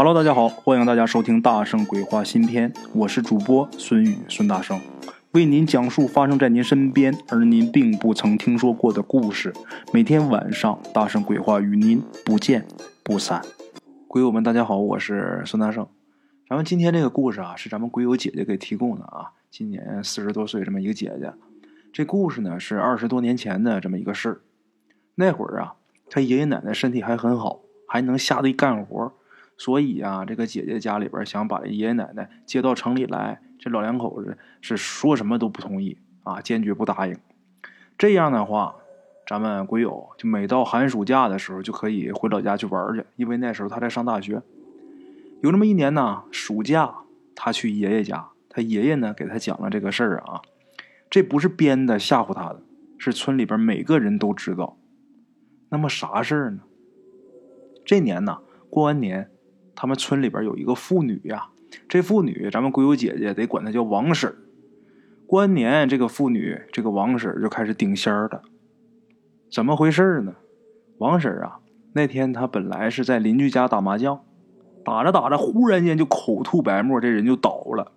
Hello，大家好，欢迎大家收听《大圣鬼话》新篇，我是主播孙宇孙大圣，为您讲述发生在您身边而您并不曾听说过的故事。每天晚上，《大圣鬼话》与您不见不散。鬼友们，大家好，我是孙大圣。咱们今天这个故事啊，是咱们鬼友姐姐给提供的啊，今年四十多岁这么一个姐姐。这故事呢是二十多年前的这么一个事儿。那会儿啊，她爷爷奶奶身体还很好，还能下地干活。所以啊，这个姐姐家里边想把爷爷奶奶接到城里来，这老两口子是说什么都不同意啊，坚决不答应。这样的话，咱们鬼友就每到寒暑假的时候就可以回老家去玩去，因为那时候他在上大学。有那么一年呢，暑假他去爷爷家，他爷爷呢给他讲了这个事儿啊，这不是编的吓唬他的，是村里边每个人都知道。那么啥事儿呢？这年呢，过完年。他们村里边有一个妇女呀，这妇女咱们鬼友姐姐得管她叫王婶过完年，这个妇女这个王婶就开始顶仙儿了。怎么回事呢？王婶啊，那天她本来是在邻居家打麻将，打着打着，忽然间就口吐白沫，这人就倒了。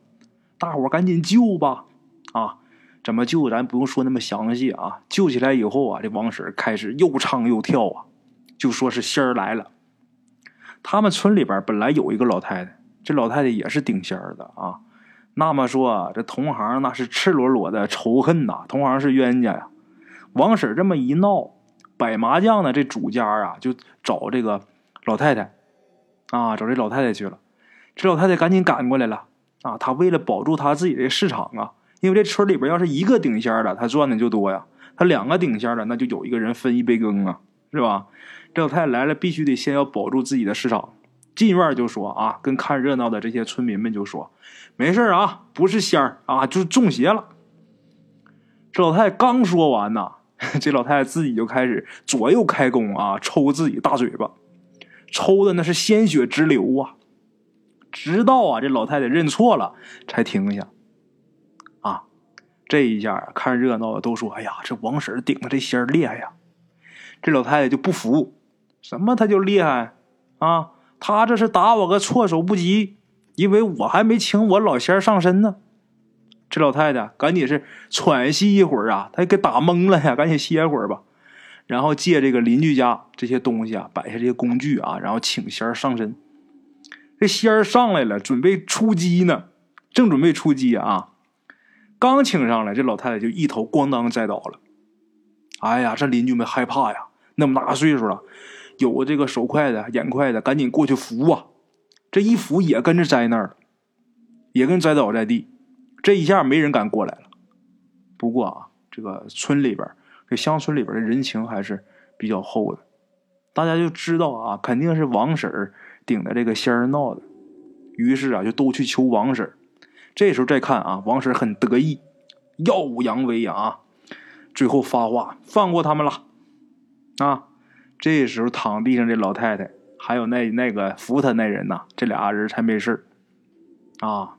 大伙赶紧救吧！啊，怎么救？咱不用说那么详细啊。救起来以后啊，这王婶开始又唱又跳啊，就说是仙儿来了。他们村里边本来有一个老太太，这老太太也是顶仙儿的啊。那么说，这同行那是赤裸裸的仇恨呐，同行是冤家呀。王婶这么一闹，摆麻将的这主家啊，就找这个老太太啊，找这老太太去了。这老太太赶紧赶过来了啊，她为了保住她自己的市场啊，因为这村里边要是一个顶仙的，她赚的就多呀；她两个顶仙的，那就有一个人分一杯羹啊，是吧？这老太太来了，必须得先要保住自己的市场。进院就说啊，跟看热闹的这些村民们就说：“没事啊，不是仙儿啊，就是中邪了。”这老太太刚说完呐，这老太太自己就开始左右开弓啊，抽自己大嘴巴，抽的那是鲜血直流啊。直到啊，这老太太认错了才停下。啊，这一下看热闹的都说：“哎呀，这王婶顶的这仙儿厉害呀！”这老太太就不服。什么？他就厉害啊！他这是打我个措手不及，因为我还没请我老仙上身呢。这老太太赶紧是喘息一会儿啊，她给打懵了呀，赶紧歇会儿吧。然后借这个邻居家这些东西啊，摆下这些工具啊，然后请仙上身。这仙上来了，准备出击呢，正准备出击啊，刚请上来，这老太太就一头咣当栽倒了。哎呀，这邻居们害怕呀，那么大岁数了。有这个手快的、眼快的，赶紧过去扶啊！这一扶也跟着栽那儿了，也跟栽倒在地。这一下没人敢过来了。不过啊，这个村里边，这乡村里边的人情还是比较厚的，大家就知道啊，肯定是王婶儿顶着这个仙儿闹的。于是啊，就都去求王婶儿。这时候再看啊，王婶很得意，耀武扬威啊！最后发话，放过他们了啊！这时候躺地上这老太太，还有那那个扶她那人呐，这俩人才没事啊。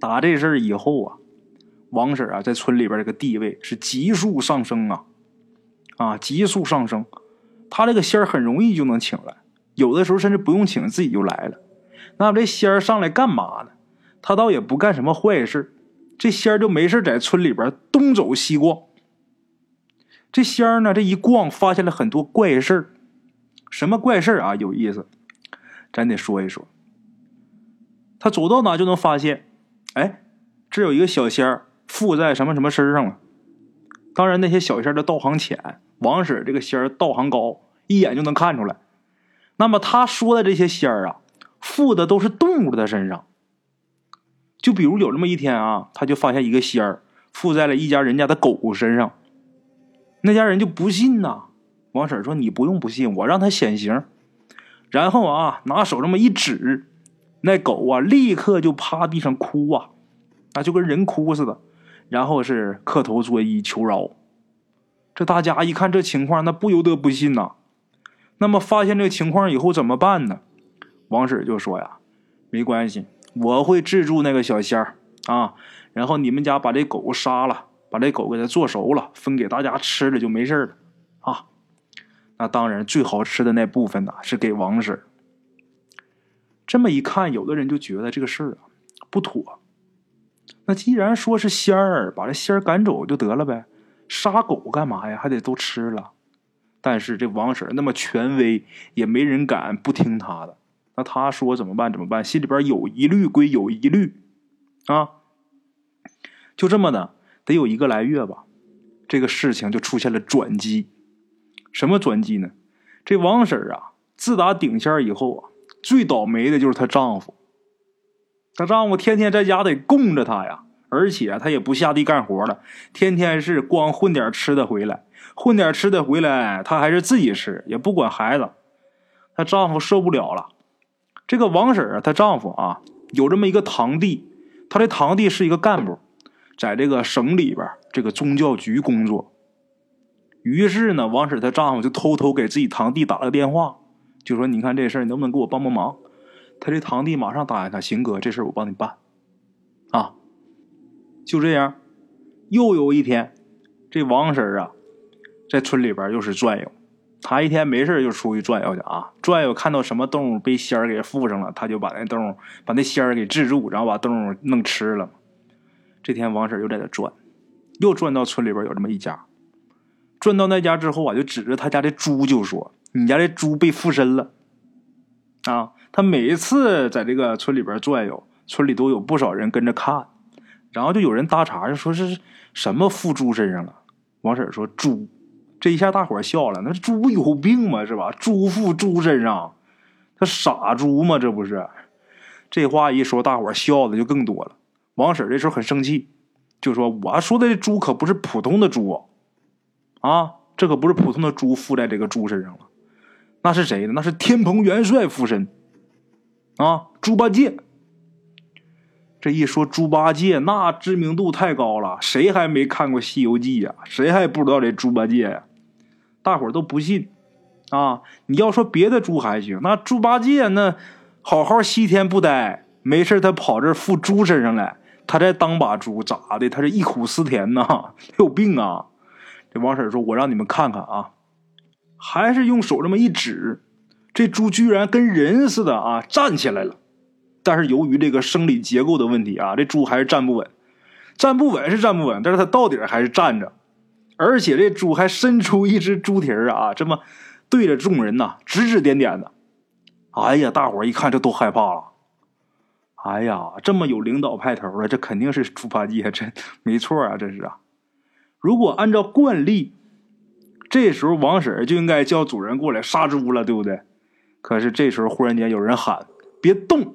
打这事儿以后啊，王婶啊在村里边这个地位是急速上升啊，啊急速上升。他这个仙儿很容易就能请来，有的时候甚至不用请自己就来了。那这仙儿上来干嘛呢？他倒也不干什么坏事，这仙儿就没事在村里边东走西逛。这仙儿呢，这一逛，发现了很多怪事儿。什么怪事儿啊？有意思，咱得说一说。他走到哪就能发现，哎，这有一个小仙儿附在什么什么身上了。当然，那些小仙儿的道行浅，王婶这个仙儿道行高，一眼就能看出来。那么他说的这些仙儿啊，附的都是动物的身上。就比如有这么一天啊，他就发现一个仙儿附在了一家人家的狗身上。那家人就不信呐，王婶说：“你不用不信，我让他显形。”然后啊，拿手这么一指，那狗啊，立刻就趴地上哭啊，啊，就跟人哭似的。然后是磕头作揖求饶。这大家一看这情况，那不由得不信呐。那么发现这情况以后怎么办呢？王婶就说：“呀，没关系，我会制住那个小仙儿啊。然后你们家把这狗杀了。”把这狗给它做熟了，分给大家吃了就没事了，啊，那当然最好吃的那部分呢是给王婶。这么一看，有的人就觉得这个事儿啊不妥。那既然说是仙儿，把这仙儿赶走就得了呗，杀狗干嘛呀？还得都吃了。但是这王婶那么权威，也没人敢不听她的。那她说怎么办？怎么办？心里边有疑虑归有疑虑，啊，就这么的，得有一个来月吧，这个事情就出现了转机。什么转机呢？这王婶啊，自打顶仙以后啊，最倒霉的就是她丈夫。她丈夫天天在家得供着她呀，而且她也不下地干活了，天天是光混点吃的回来，混点吃的回来，她还是自己吃，也不管孩子。她丈夫受不了了。这个王婶啊，她丈夫啊，有这么一个堂弟，他的堂弟是一个干部，在这个省里边这个宗教局工作。于是呢，王婶她丈夫就偷偷给自己堂弟打了个电话，就说：“你看这事儿，能不能给我帮帮忙？”他这堂弟马上答应他：“行哥，这事儿我帮你办。”啊，就这样，又有一天，这王婶啊，在村里边又是转悠。他一天没事就出去转悠去啊，转悠看到什么动物被仙儿给附上了，他就把那动物把那仙儿给制住，然后把动物弄吃了。这天王婶又在那转，又转到村里边有这么一家，转到那家之后啊，就指着他家的猪就说：“你家的猪被附身了。”啊。他每一次在这个村里边转悠，村里都有不少人跟着看，然后就有人搭茬，就说是什么附猪身上了。王婶说：“猪。”这一下大伙笑了。那猪不有病吗？是吧？猪附猪身上，他傻猪吗？这不是？这话一说，大伙笑的就更多了。王婶这时候很生气，就说：“我说的这猪可不是普通的猪啊，这可不是普通的猪附在这个猪身上了，那是谁呢？那是天蓬元帅附身。”啊，猪八戒！这一说猪八戒，那知名度太高了，谁还没看过《西游记》呀？谁还不知道这猪八戒呀？大伙儿都不信啊！你要说别的猪还行，那猪八戒那好好西天不待，没事他跑这附猪身上来，他在当把猪咋的？他是忆苦思甜呐，他 有病啊！这王婶说：“我让你们看看啊！”还是用手这么一指。这猪居然跟人似的啊，站起来了，但是由于这个生理结构的问题啊，这猪还是站不稳，站不稳是站不稳，但是它到底还是站着，而且这猪还伸出一只猪蹄儿啊，这么对着众人呐指指点点的。哎呀，大伙一看这都害怕了。哎呀，这么有领导派头的，这肯定是猪八戒，这没错啊，这是啊。如果按照惯例，这时候王婶就应该叫主人过来杀猪了，对不对？可是这时候，忽然间有人喊：“别动！”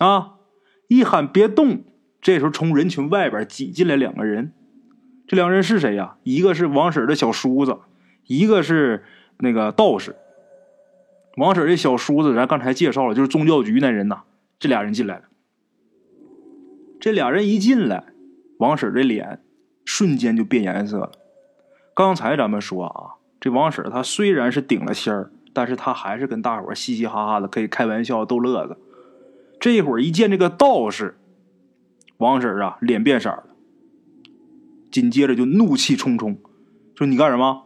啊，一喊“别动”，这时候从人群外边挤进来两个人。这两人是谁呀？一个是王婶的小叔子，一个是那个道士。王婶这小叔子，咱刚才介绍了，就是宗教局那人呐。这俩人进来了。这俩人一进来，王婶这脸瞬间就变颜色了。刚才咱们说啊，这王婶她虽然是顶了仙儿。但是她还是跟大伙嘻嘻哈哈的，可以开玩笑逗乐子。这一会儿一见这个道士，王婶啊脸变色了，紧接着就怒气冲冲，说：“你干什么？”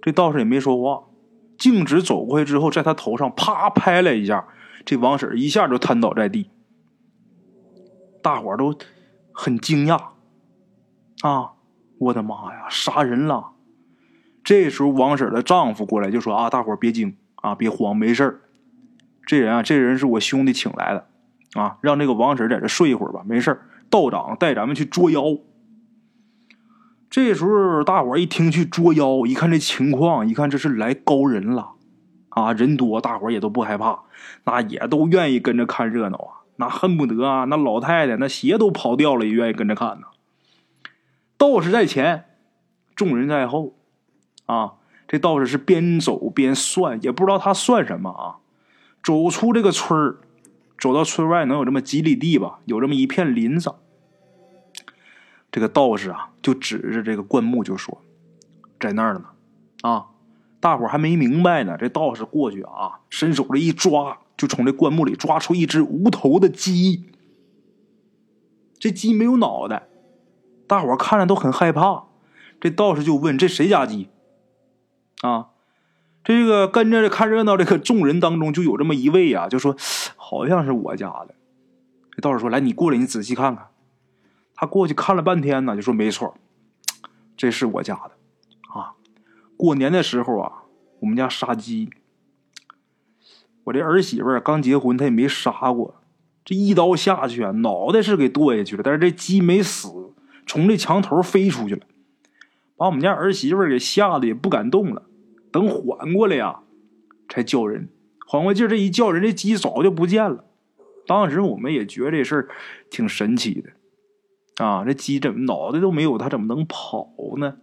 这道士也没说话，径直走过去之后，在他头上啪拍了一下，这王婶一下就瘫倒在地。大伙都很惊讶，啊，我的妈呀，杀人了！这时候，王婶的丈夫过来就说：“啊，大伙别惊啊，别慌，没事这人啊，这人是我兄弟请来的，啊，让这个王婶在这睡一会儿吧，没事道长带咱们去捉妖。”这时候，大伙一听去捉妖，一看这情况，一看这是来高人了，啊，人多，大伙也都不害怕，那也都愿意跟着看热闹啊，那恨不得啊，那老太太那鞋都跑掉了，也愿意跟着看呢。道士在前，众人在后。啊，这道士是边走边算，也不知道他算什么啊。走出这个村儿，走到村外能有这么几里地吧，有这么一片林子。这个道士啊，就指着这个灌木就说：“在那儿呢。”啊，大伙还没明白呢。这道士过去啊，伸手这一抓，就从这灌木里抓出一只无头的鸡。这鸡没有脑袋，大伙看着都很害怕。这道士就问：“这谁家鸡？”啊，这个跟着看热闹这个众人当中，就有这么一位啊，就说好像是我家的。这道士说：“来，你过来，你仔细看看。”他过去看了半天呢，就说：“没错，这是我家的。过年的时候啊，我们家杀鸡。我这儿媳妇刚结婚，她也没杀过。这一刀下去啊，脑袋是给剁下去了，但是这鸡没死，从这墙头飞出去了，把我们家儿媳妇给吓得也不敢动了。等缓过来呀，才叫人。缓过劲儿，这一叫人，这鸡早就不见了。当时我们也觉得这事儿挺神奇的。”啊，这鸡怎么脑袋都没有？它怎么能跑呢？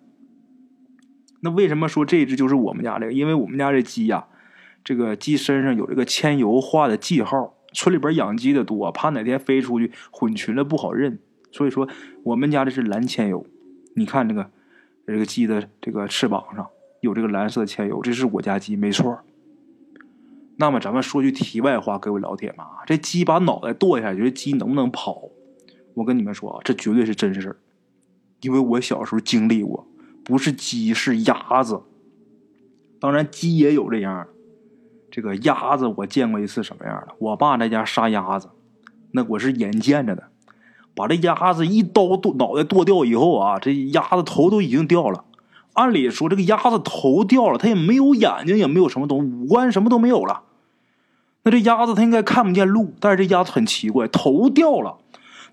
那为什么说这只就是我们家这个？因为我们家这鸡呀，这个鸡身上有这个铅油画的记号。村里边养鸡的多，怕哪天飞出去混群了不好认，所以说我们家这是蓝铅油。你看这个这个鸡的这个翅膀上有这个蓝色的铅油，这是我家鸡，没错。那么咱们说句题外话，各位老铁们啊，这鸡把脑袋剁下去，这鸡能不能跑？我跟你们说啊，这绝对是真事儿，因为我小时候经历过，不是鸡是鸭子，当然鸡也有这样这个鸭子我见过一次什么样的？我爸在家杀鸭子，那我是眼见着的，把这鸭子一刀剁脑袋剁掉以后啊，这鸭子头都已经掉了。按理说这个鸭子头掉了，它也没有眼睛，也没有什么东西，五官什么都没有了。那这鸭子它应该看不见路，但是这鸭子很奇怪，头掉了。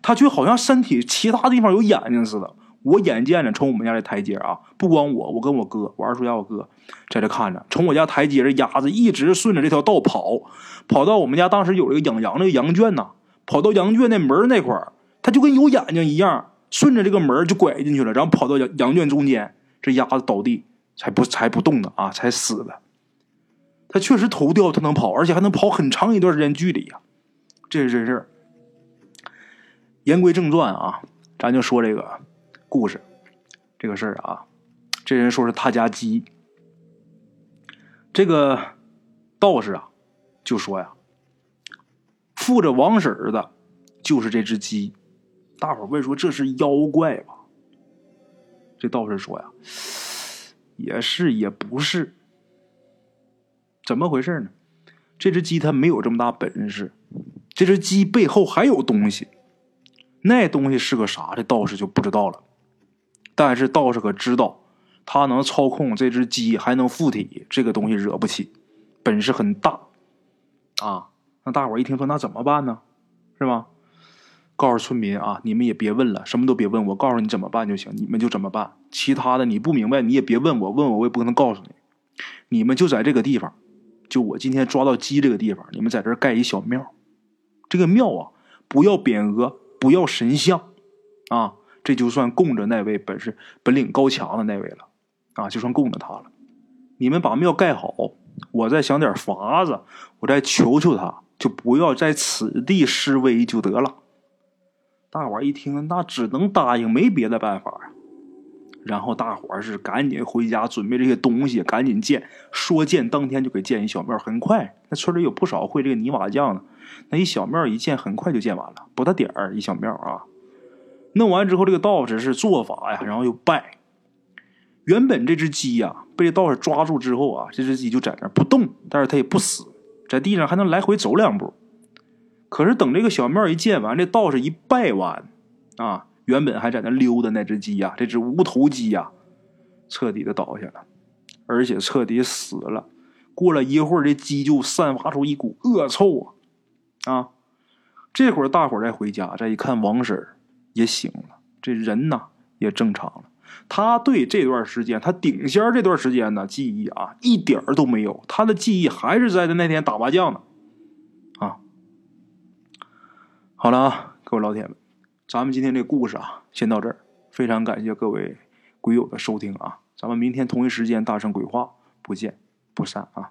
他却好像身体其他地方有眼睛似的。我眼见着从我们家这台阶啊，不光我，我跟我哥，我二叔家我哥在这看着，从我家台阶这鸭子一直顺着这条道跑，跑到我们家当时有一个养羊那个羊圈呐，跑到羊圈那门那块儿，他就跟有眼睛一样，顺着这个门就拐进去了，然后跑到羊羊圈中间，这鸭子倒地才不才不动呢啊，才死了。他确实头掉，他能跑，而且还能跑很长一段时间距离呀，这是真事儿。言归正传啊，咱就说这个故事，这个事儿啊，这人说是他家鸡，这个道士啊就说呀，附着王婶儿的，就是这只鸡。大伙问说这是妖怪吧？这道士说呀，也是也不是，怎么回事呢？这只鸡它没有这么大本事，这只鸡背后还有东西。那东西是个啥？这道士就不知道了。但是道士可知道，他能操控这只鸡，还能附体，这个东西惹不起，本事很大啊！那大伙一听说，那怎么办呢？是吧？告诉村民啊，你们也别问了，什么都别问，我告诉你怎么办就行，你们就怎么办。其他的你不明白，你也别问我，问我我也不可能告诉你。你们就在这个地方，就我今天抓到鸡这个地方，你们在这儿盖一小庙。这个庙啊，不要匾额。不要神像，啊，这就算供着那位本事本领高强的那位了，啊，就算供着他了。你们把庙盖好，我再想点法子，我再求求他，就不要在此地施威就得了。大伙一听，那只能答应，没别的办法啊。然后大伙是赶紧回家准备这些东西，赶紧建。说建当天就给建一小庙，很快，那村里有不少会这个泥瓦匠的。那一小庙一建，很快就建完了，不大点儿一小庙啊。弄完之后，这个道士是做法呀，然后又拜。原本这只鸡呀，被道士抓住之后啊，这只鸡就在那不动，但是它也不死，在地上还能来回走两步。可是等这个小庙一建完，这道士一拜完啊，原本还在那溜达那只鸡呀，这只无头鸡呀，彻底的倒下了，而且彻底死了。过了一会儿，这鸡就散发出一股恶臭啊。啊，这会儿大伙再回家，再一看，王婶儿也醒了，这人呐也正常了。他对这段时间，他顶仙这段时间呢，记忆啊一点儿都没有，他的记忆还是在他那天打麻将呢。啊，好了啊，各位老铁们，咱们今天这故事啊，先到这儿。非常感谢各位鬼友的收听啊，咱们明天同一时间大圣鬼话不见不散啊。